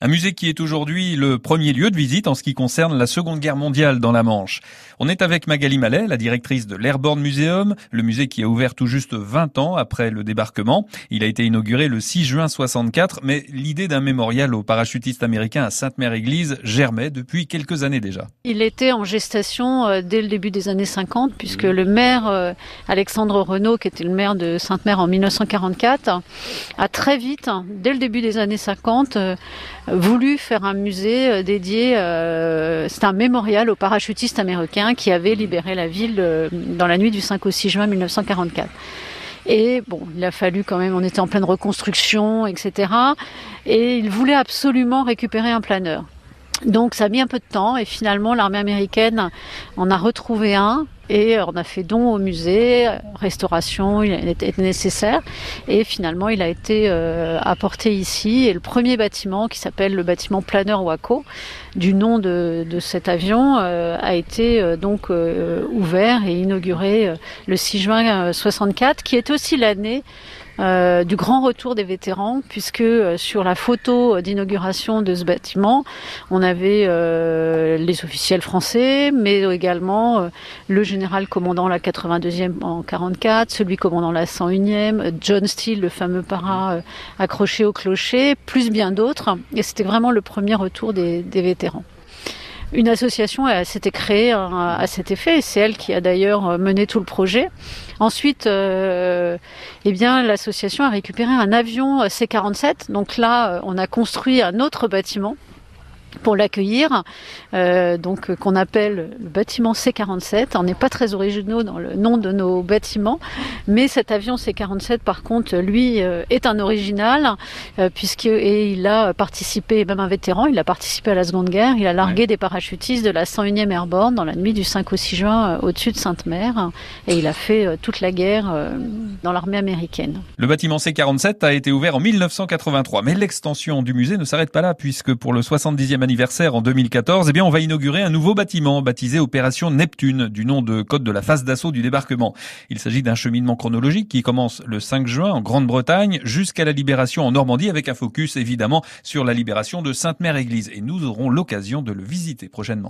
Un musée qui est aujourd'hui le premier lieu de visite en ce qui concerne la Seconde Guerre mondiale dans la Manche. On est avec Magali Mallet, la directrice de l'Airborne Museum, le musée qui a ouvert tout juste 20 ans après le débarquement. Il a été inauguré le 6 juin 64, mais l'idée d'un mémorial aux parachutistes américains à Sainte-Mère-Église germait depuis quelques années déjà. Il était en gestation euh, dès le début des années 50, puisque le maire euh, Alexandre Renault, qui était le maire de Sainte-Mère en 1944, a très vite, dès le début des années 50, voulu faire un musée euh, dédié, euh, c'est un mémorial aux parachutistes américains qui avaient libéré la ville euh, dans la nuit du 5 au 6 juin 1944. Et bon, il a fallu quand même, on était en pleine reconstruction, etc. Et il voulait absolument récupérer un planeur. Donc ça a mis un peu de temps et finalement l'armée américaine en a retrouvé un et on a fait don au musée, restauration, il était nécessaire et finalement il a été euh, apporté ici et le premier bâtiment qui s'appelle le bâtiment planeur Waco du nom de, cet avion euh, a été euh, donc ouvert et inauguré le 6 juin 64 qui est aussi l'année euh, du grand retour des vétérans, puisque euh, sur la photo d'inauguration de ce bâtiment, on avait euh, les officiels français, mais également le général commandant la 82e en 44, celui commandant la 101e, John Steele, le fameux para accroché au clocher, plus bien d'autres. Et c'était vraiment le premier retour des vétérans. Une association s'était créée à cet effet, et c'est elle qui a d'ailleurs mené tout le projet. Ensuite, euh, eh bien, l'association a récupéré un avion C-47. Donc là, on a construit un autre bâtiment pour l'accueillir, euh, donc qu'on appelle le bâtiment C47. On n'est pas très originaux dans le nom de nos bâtiments, mais cet avion C47, par contre, lui euh, est un original euh, puisque et il a participé, même un vétéran, il a participé à la Seconde Guerre. Il a largué des parachutistes de la 101e Airborne dans la nuit du 5 au 6 juin euh, au-dessus de Sainte-Mère, et il a fait euh, toute la guerre dans l'armée américaine. Le bâtiment C47 a été ouvert en 1983, mais l'extension du musée ne s'arrête pas là puisque pour le 70e anniversaire en 2014, eh bien, on va inaugurer un nouveau bâtiment baptisé Opération Neptune, du nom de code de la phase d'assaut du débarquement. Il s'agit d'un cheminement chronologique qui commence le 5 juin en Grande-Bretagne jusqu'à la libération en Normandie avec un focus évidemment sur la libération de Sainte-Mère-Église. Et nous aurons l'occasion de le visiter prochainement.